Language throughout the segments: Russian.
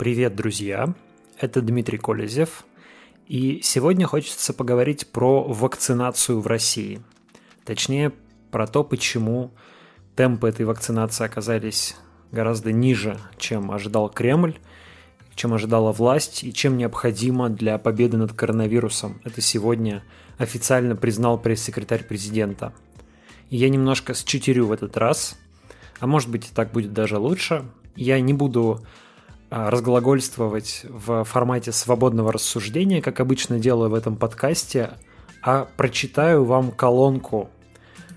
Привет, друзья! Это Дмитрий Колезев. И сегодня хочется поговорить про вакцинацию в России. Точнее, про то, почему темпы этой вакцинации оказались гораздо ниже, чем ожидал Кремль, чем ожидала власть и чем необходимо для победы над коронавирусом. Это сегодня официально признал пресс-секретарь президента. И я немножко считерю в этот раз, а может быть и так будет даже лучше. Я не буду разглагольствовать в формате свободного рассуждения, как обычно делаю в этом подкасте, а прочитаю вам колонку,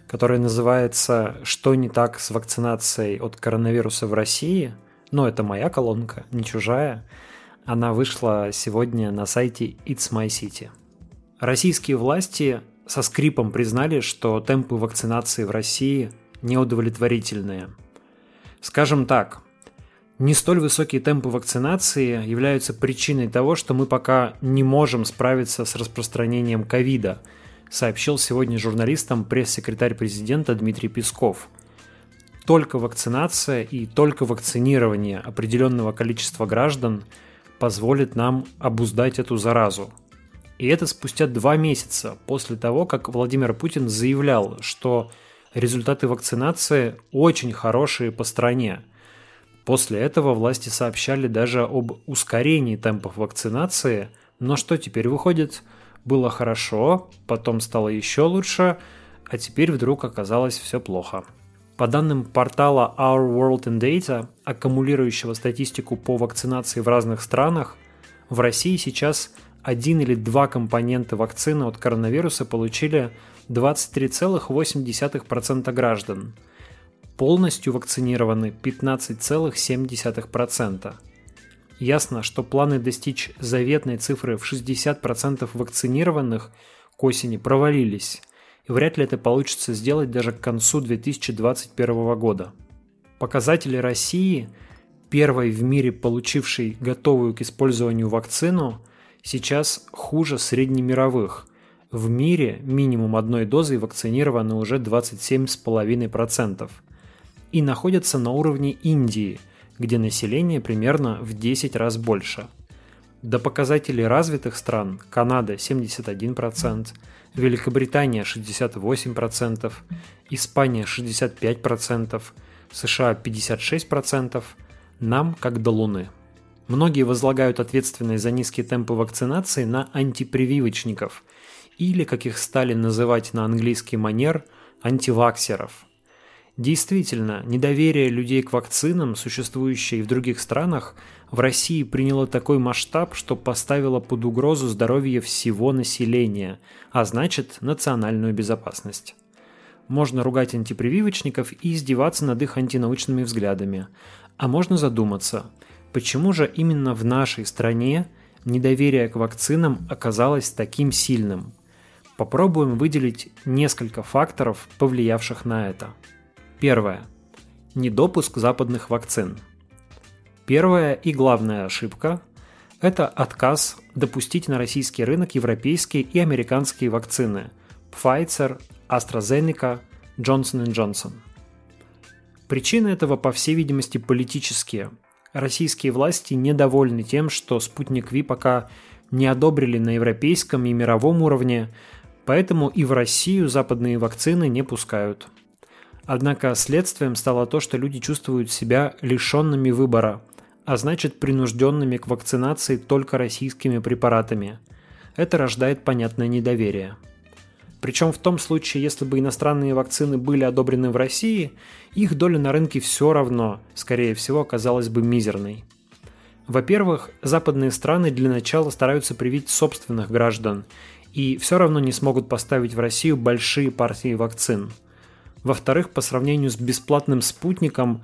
которая называется «Что не так с вакцинацией от коронавируса в России?». Но это моя колонка, не чужая. Она вышла сегодня на сайте It's My City. Российские власти со скрипом признали, что темпы вакцинации в России неудовлетворительные. Скажем так, не столь высокие темпы вакцинации являются причиной того, что мы пока не можем справиться с распространением ковида, сообщил сегодня журналистам пресс-секретарь президента Дмитрий Песков. Только вакцинация и только вакцинирование определенного количества граждан позволит нам обуздать эту заразу. И это спустя два месяца после того, как Владимир Путин заявлял, что результаты вакцинации очень хорошие по стране – После этого власти сообщали даже об ускорении темпов вакцинации, но что теперь выходит? Было хорошо, потом стало еще лучше, а теперь вдруг оказалось все плохо. По данным портала Our World in Data, аккумулирующего статистику по вакцинации в разных странах, в России сейчас один или два компонента вакцины от коронавируса получили 23,8% граждан – полностью вакцинированы 15,7%. Ясно, что планы достичь заветной цифры в 60% вакцинированных к осени провалились, и вряд ли это получится сделать даже к концу 2021 года. Показатели России, первой в мире получившей готовую к использованию вакцину, сейчас хуже среднемировых. В мире минимум одной дозой вакцинировано уже 27,5% и находятся на уровне Индии, где население примерно в 10 раз больше. До показателей развитых стран Канада 71%, Великобритания 68%, Испания 65%, США 56%, нам как до Луны. Многие возлагают ответственность за низкие темпы вакцинации на антипрививочников или, как их стали называть на английский манер, антиваксеров – Действительно, недоверие людей к вакцинам, существующее в других странах, в России приняло такой масштаб, что поставило под угрозу здоровье всего населения, а значит национальную безопасность. Можно ругать антипрививочников и издеваться над их антинаучными взглядами. А можно задуматься, почему же именно в нашей стране недоверие к вакцинам оказалось таким сильным? Попробуем выделить несколько факторов, повлиявших на это – Первое. Недопуск западных вакцин. Первая и главная ошибка – это отказ допустить на российский рынок европейские и американские вакцины Pfizer, AstraZeneca, Johnson Johnson. Причины этого, по всей видимости, политические. Российские власти недовольны тем, что спутник Ви пока не одобрили на европейском и мировом уровне, поэтому и в Россию западные вакцины не пускают – Однако следствием стало то, что люди чувствуют себя лишенными выбора, а значит принужденными к вакцинации только российскими препаратами. Это рождает понятное недоверие. Причем в том случае, если бы иностранные вакцины были одобрены в России, их доля на рынке все равно, скорее всего, оказалась бы мизерной. Во-первых, западные страны для начала стараются привить собственных граждан и все равно не смогут поставить в Россию большие партии вакцин – во-вторых, по сравнению с бесплатным спутником,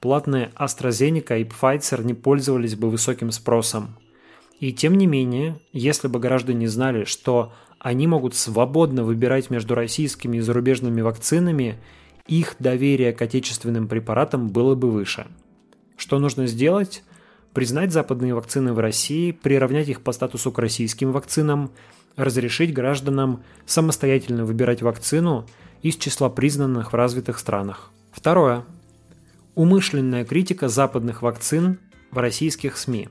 платные AstraZeneca и Pfizer не пользовались бы высоким спросом. И тем не менее, если бы граждане знали, что они могут свободно выбирать между российскими и зарубежными вакцинами, их доверие к отечественным препаратам было бы выше. Что нужно сделать? Признать западные вакцины в России, приравнять их по статусу к российским вакцинам, разрешить гражданам самостоятельно выбирать вакцину – из числа признанных в развитых странах. Второе. Умышленная критика западных вакцин в российских СМИ.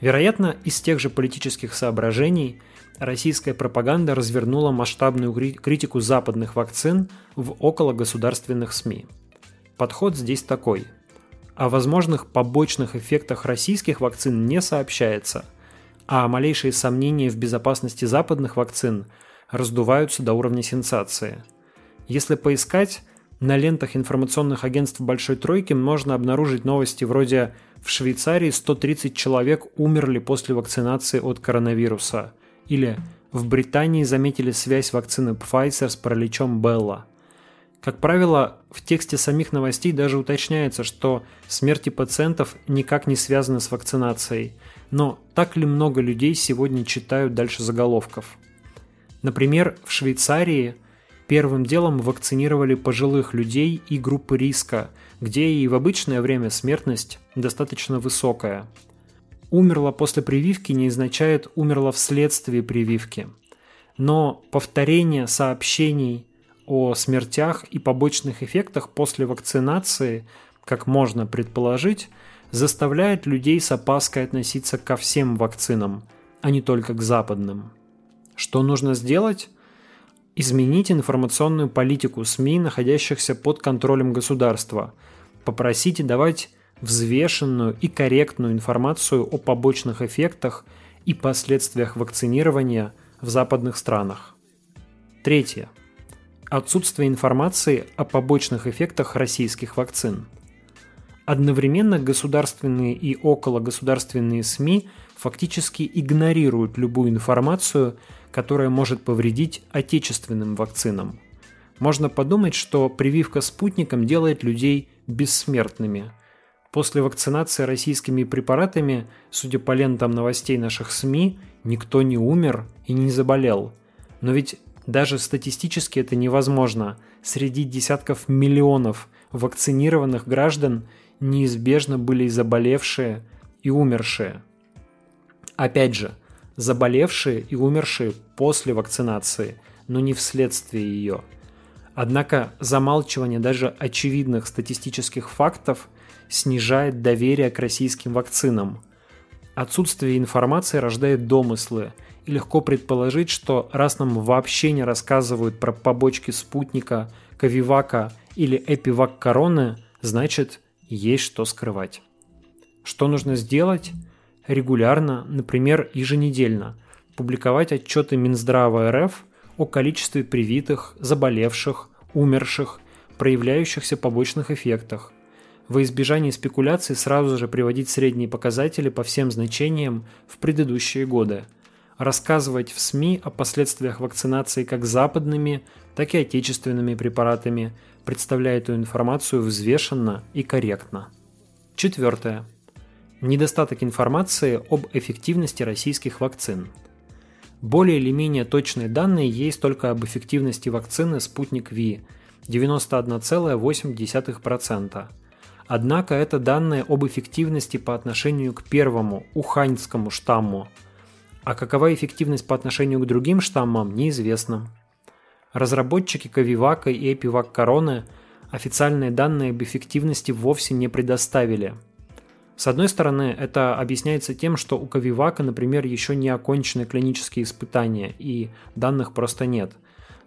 Вероятно, из тех же политических соображений российская пропаганда развернула масштабную критику западных вакцин в окологосударственных СМИ. Подход здесь такой. О возможных побочных эффектах российских вакцин не сообщается, а малейшие сомнения в безопасности западных вакцин раздуваются до уровня сенсации. Если поискать, на лентах информационных агентств Большой Тройки можно обнаружить новости вроде «В Швейцарии 130 человек умерли после вакцинации от коронавируса» или «В Британии заметили связь вакцины Pfizer с параличом Белла». Как правило, в тексте самих новостей даже уточняется, что смерти пациентов никак не связаны с вакцинацией. Но так ли много людей сегодня читают дальше заголовков? Например, в Швейцарии первым делом вакцинировали пожилых людей и группы риска, где и в обычное время смертность достаточно высокая. Умерла после прививки не означает умерла вследствие прививки. Но повторение сообщений о смертях и побочных эффектах после вакцинации, как можно предположить, заставляет людей с опаской относиться ко всем вакцинам, а не только к западным. Что нужно сделать? Изменить информационную политику СМИ, находящихся под контролем государства. Попросите давать взвешенную и корректную информацию о побочных эффектах и последствиях вакцинирования в западных странах. Третье отсутствие информации о побочных эффектах российских вакцин. Одновременно государственные и окологосударственные СМИ фактически игнорируют любую информацию, которая может повредить отечественным вакцинам. Можно подумать, что прививка спутником делает людей бессмертными. После вакцинации российскими препаратами, судя по лентам новостей наших СМИ, никто не умер и не заболел. Но ведь даже статистически это невозможно. Среди десятков миллионов вакцинированных граждан неизбежно были и заболевшие, и умершие. Опять же, заболевшие и умершие после вакцинации, но не вследствие ее. Однако замалчивание даже очевидных статистических фактов снижает доверие к российским вакцинам. Отсутствие информации рождает домыслы – и легко предположить, что раз нам вообще не рассказывают про побочки спутника, Ковивака или Эпивак короны, значит, есть что скрывать. Что нужно сделать? Регулярно, например, еженедельно, публиковать отчеты Минздрава РФ о количестве привитых, заболевших, умерших, проявляющихся побочных эффектах. Во избежание спекуляций сразу же приводить средние показатели по всем значениям в предыдущие годы – рассказывать в СМИ о последствиях вакцинации как западными, так и отечественными препаратами, представляя эту информацию взвешенно и корректно. Четвертое. Недостаток информации об эффективности российских вакцин. Более или менее точные данные есть только об эффективности вакцины «Спутник Ви» 91,8%. Однако это данные об эффективности по отношению к первому, уханьскому штамму – а какова эффективность по отношению к другим штаммам, неизвестно. Разработчики Ковивака и Эпивак Короны официальные данные об эффективности вовсе не предоставили. С одной стороны, это объясняется тем, что у Ковивака, например, еще не окончены клинические испытания, и данных просто нет.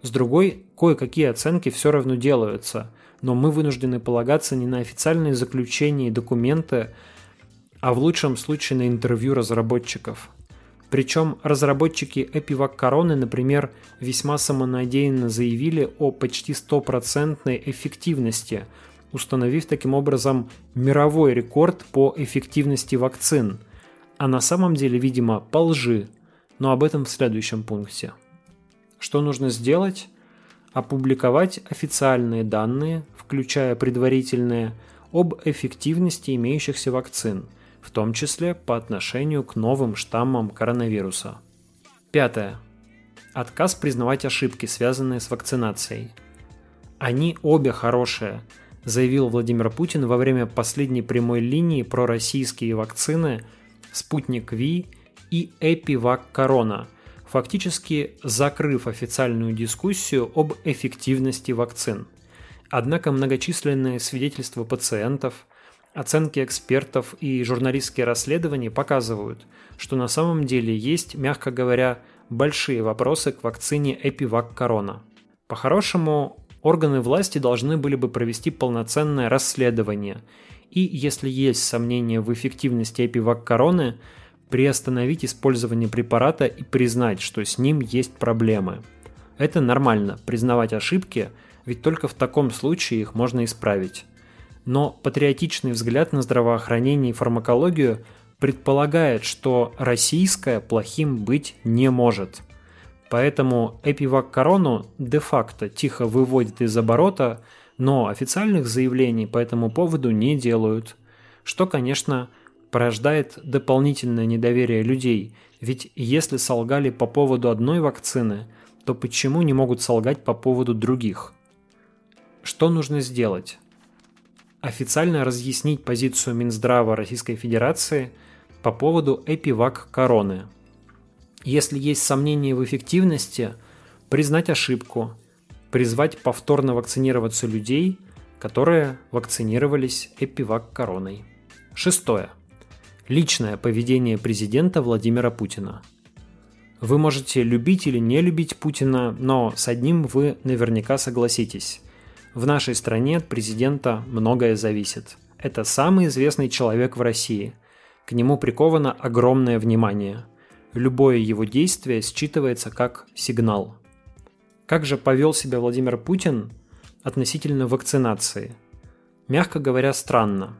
С другой, кое-какие оценки все равно делаются, но мы вынуждены полагаться не на официальные заключения и документы, а в лучшем случае на интервью разработчиков – причем разработчики Epivac Короны, например, весьма самонадеянно заявили о почти стопроцентной эффективности, установив таким образом мировой рекорд по эффективности вакцин, а на самом деле, видимо, по лжи, но об этом в следующем пункте. Что нужно сделать? Опубликовать официальные данные, включая предварительные, об эффективности имеющихся вакцин – в том числе по отношению к новым штаммам коронавируса. Пятое. Отказ признавать ошибки, связанные с вакцинацией. Они обе хорошие, заявил Владимир Путин во время последней прямой линии про российские вакцины «Спутник Ви» и «Эпивак Корона», фактически закрыв официальную дискуссию об эффективности вакцин. Однако многочисленные свидетельства пациентов – Оценки экспертов и журналистские расследования показывают, что на самом деле есть, мягко говоря, большие вопросы к вакцине Эпивак Корона. По-хорошему, органы власти должны были бы провести полноценное расследование и, если есть сомнения в эффективности Эпивак Короны, приостановить использование препарата и признать, что с ним есть проблемы. Это нормально, признавать ошибки, ведь только в таком случае их можно исправить. Но патриотичный взгляд на здравоохранение и фармакологию предполагает, что российское плохим быть не может. Поэтому Эпивак Корону де-факто тихо выводит из оборота, но официальных заявлений по этому поводу не делают. Что, конечно, порождает дополнительное недоверие людей, ведь если солгали по поводу одной вакцины, то почему не могут солгать по поводу других? Что нужно сделать? Официально разъяснить позицию Минздрава Российской Федерации по поводу эпивак короны. Если есть сомнения в эффективности, признать ошибку, призвать повторно вакцинироваться людей, которые вакцинировались эпивак короной. Шестое. Личное поведение президента Владимира Путина. Вы можете любить или не любить Путина, но с одним вы наверняка согласитесь. В нашей стране от президента многое зависит. Это самый известный человек в России. К нему приковано огромное внимание. Любое его действие считывается как сигнал. Как же повел себя Владимир Путин относительно вакцинации? Мягко говоря, странно.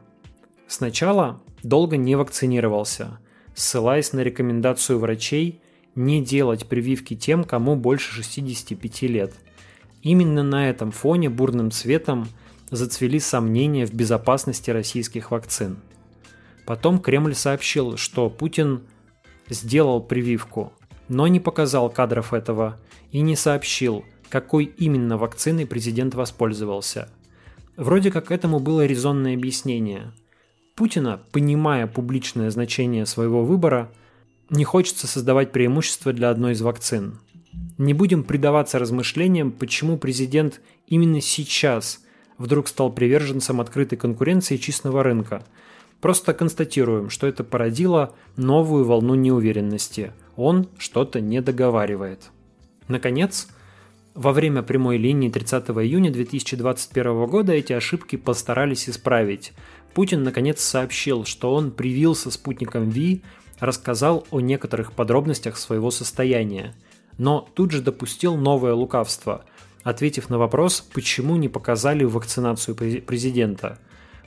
Сначала долго не вакцинировался, ссылаясь на рекомендацию врачей не делать прививки тем, кому больше 65 лет. Именно на этом фоне бурным цветом зацвели сомнения в безопасности российских вакцин. Потом Кремль сообщил, что Путин сделал прививку, но не показал кадров этого и не сообщил, какой именно вакциной президент воспользовался. Вроде как этому было резонное объяснение – Путина, понимая публичное значение своего выбора, не хочется создавать преимущество для одной из вакцин. Не будем предаваться размышлениям, почему президент именно сейчас вдруг стал приверженцем открытой конкуренции чистого рынка. Просто констатируем, что это породило новую волну неуверенности. Он что-то не договаривает. Наконец, во время прямой линии 30 июня 2021 года эти ошибки постарались исправить. Путин наконец сообщил, что он привился спутником Ви, рассказал о некоторых подробностях своего состояния. Но тут же допустил новое лукавство, ответив на вопрос, почему не показали вакцинацию президента.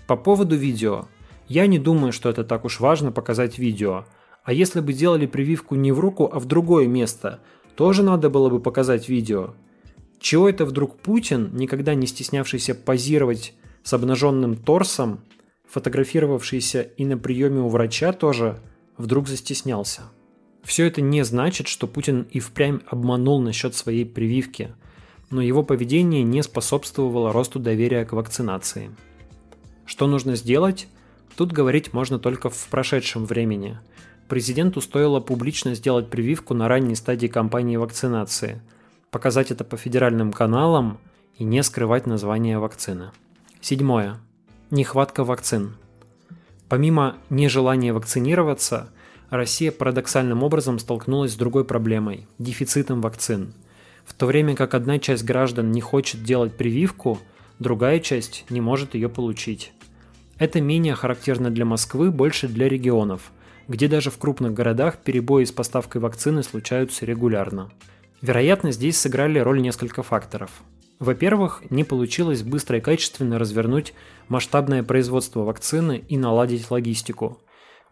По поводу видео. Я не думаю, что это так уж важно показать видео. А если бы делали прививку не в руку, а в другое место, тоже надо было бы показать видео. Чего это вдруг Путин, никогда не стеснявшийся позировать с обнаженным торсом, фотографировавшийся и на приеме у врача тоже, вдруг застеснялся? Все это не значит, что Путин и впрямь обманул насчет своей прививки, но его поведение не способствовало росту доверия к вакцинации. Что нужно сделать? Тут говорить можно только в прошедшем времени. Президенту стоило публично сделать прививку на ранней стадии кампании вакцинации – показать это по федеральным каналам и не скрывать название вакцины. Седьмое. Нехватка вакцин. Помимо нежелания вакцинироваться, Россия парадоксальным образом столкнулась с другой проблемой – дефицитом вакцин. В то время как одна часть граждан не хочет делать прививку, другая часть не может ее получить. Это менее характерно для Москвы, больше для регионов, где даже в крупных городах перебои с поставкой вакцины случаются регулярно. Вероятно, здесь сыграли роль несколько факторов. Во-первых, не получилось быстро и качественно развернуть масштабное производство вакцины и наладить логистику.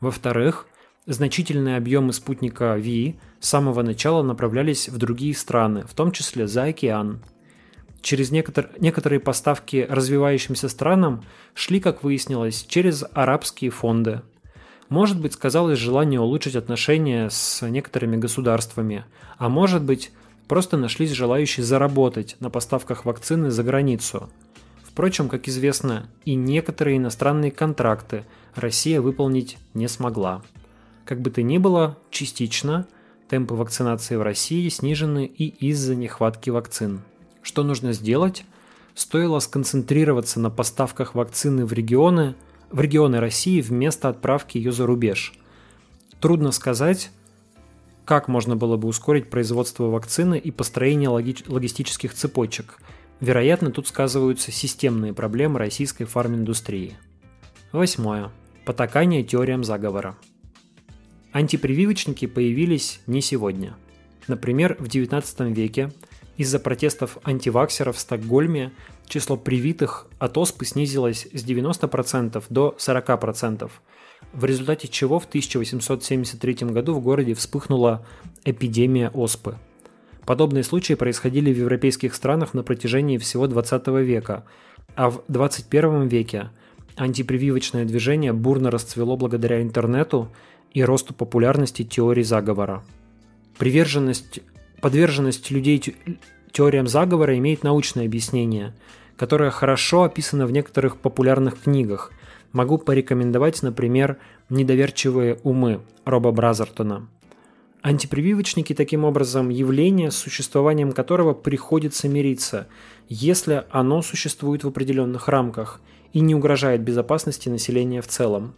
Во-вторых, значительные объемы спутника ВИ с самого начала направлялись в другие страны, в том числе за океан. Через некотор- некоторые поставки развивающимся странам шли, как выяснилось, через арабские фонды. Может быть, сказалось желание улучшить отношения с некоторыми государствами, а может быть, Просто нашлись желающие заработать на поставках вакцины за границу. Впрочем, как известно, и некоторые иностранные контракты Россия выполнить не смогла. Как бы то ни было, частично темпы вакцинации в России снижены и из-за нехватки вакцин. Что нужно сделать? Стоило сконцентрироваться на поставках вакцины в регионы, в регионы России вместо отправки ее за рубеж. Трудно сказать, как можно было бы ускорить производство вакцины и построение логи- логистических цепочек. Вероятно, тут сказываются системные проблемы российской фарминдустрии. Восьмое. Потакание теориям заговора. Антипрививочники появились не сегодня. Например, в XIX веке из-за протестов антиваксеров в Стокгольме число привитых от оспы снизилось с 90% до 40%, в результате чего в 1873 году в городе вспыхнула эпидемия оспы. Подобные случаи происходили в европейских странах на протяжении всего 20 века, а в 21 веке антипрививочное движение бурно расцвело благодаря интернету и росту популярности теорий заговора. Приверженность, подверженность людей теориям заговора имеет научное объяснение, которое хорошо описано в некоторых популярных книгах. Могу порекомендовать, например, «Недоверчивые умы» Роба Бразертона. Антипрививочники таким образом явление, с существованием которого приходится мириться, если оно существует в определенных рамках и не угрожает безопасности населения в целом.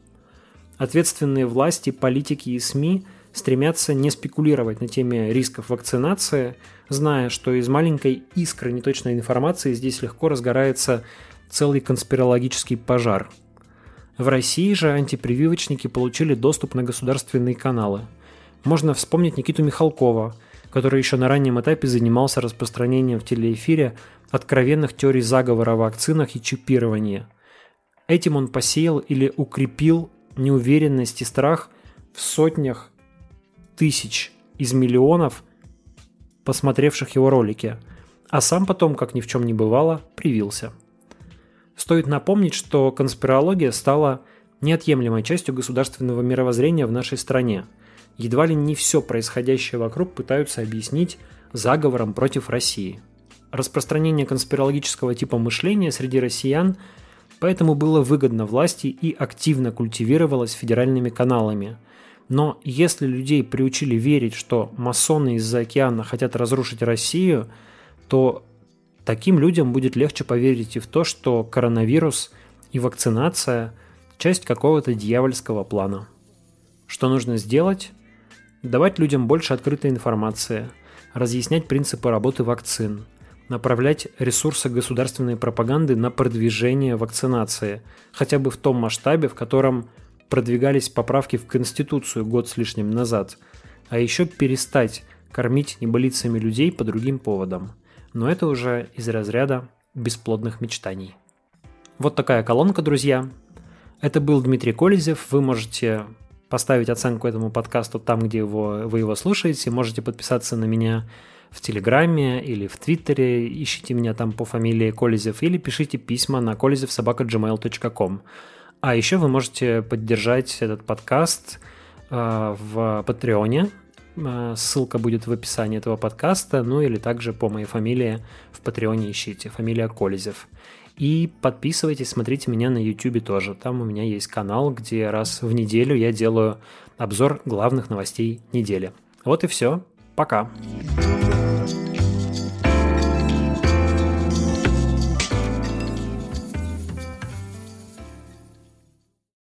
Ответственные власти, политики и СМИ стремятся не спекулировать на теме рисков вакцинации, зная, что из маленькой искры неточной информации здесь легко разгорается целый конспирологический пожар. В России же антипрививочники получили доступ на государственные каналы. Можно вспомнить Никиту Михалкова, который еще на раннем этапе занимался распространением в телеэфире откровенных теорий заговора о вакцинах и чипировании. Этим он посеял или укрепил неуверенность и страх в сотнях тысяч из миллионов посмотревших его ролики, а сам потом, как ни в чем не бывало, привился. Стоит напомнить, что конспирология стала неотъемлемой частью государственного мировоззрения в нашей стране. Едва ли не все происходящее вокруг пытаются объяснить заговором против России. Распространение конспирологического типа мышления среди россиян – Поэтому было выгодно власти и активно культивировалось федеральными каналами. Но если людей приучили верить, что масоны из-за океана хотят разрушить Россию, то таким людям будет легче поверить и в то, что коронавирус и вакцинация – часть какого-то дьявольского плана. Что нужно сделать? Давать людям больше открытой информации, разъяснять принципы работы вакцин, направлять ресурсы государственной пропаганды на продвижение вакцинации, хотя бы в том масштабе, в котором продвигались поправки в Конституцию год с лишним назад, а еще перестать кормить неболицами людей по другим поводам. Но это уже из разряда бесплодных мечтаний. Вот такая колонка, друзья. Это был Дмитрий Колезев. Вы можете поставить оценку этому подкасту там, где его, вы его слушаете. Можете подписаться на меня в Телеграме или в Твиттере, ищите меня там по фамилии Колезев или пишите письма на kolezevsobaka.gmail.com. А еще вы можете поддержать этот подкаст э, в Патреоне. Э, ссылка будет в описании этого подкаста, ну или также по моей фамилии в Патреоне ищите, фамилия Колезев. И подписывайтесь, смотрите меня на YouTube тоже. Там у меня есть канал, где раз в неделю я делаю обзор главных новостей недели. Вот и все. Пока.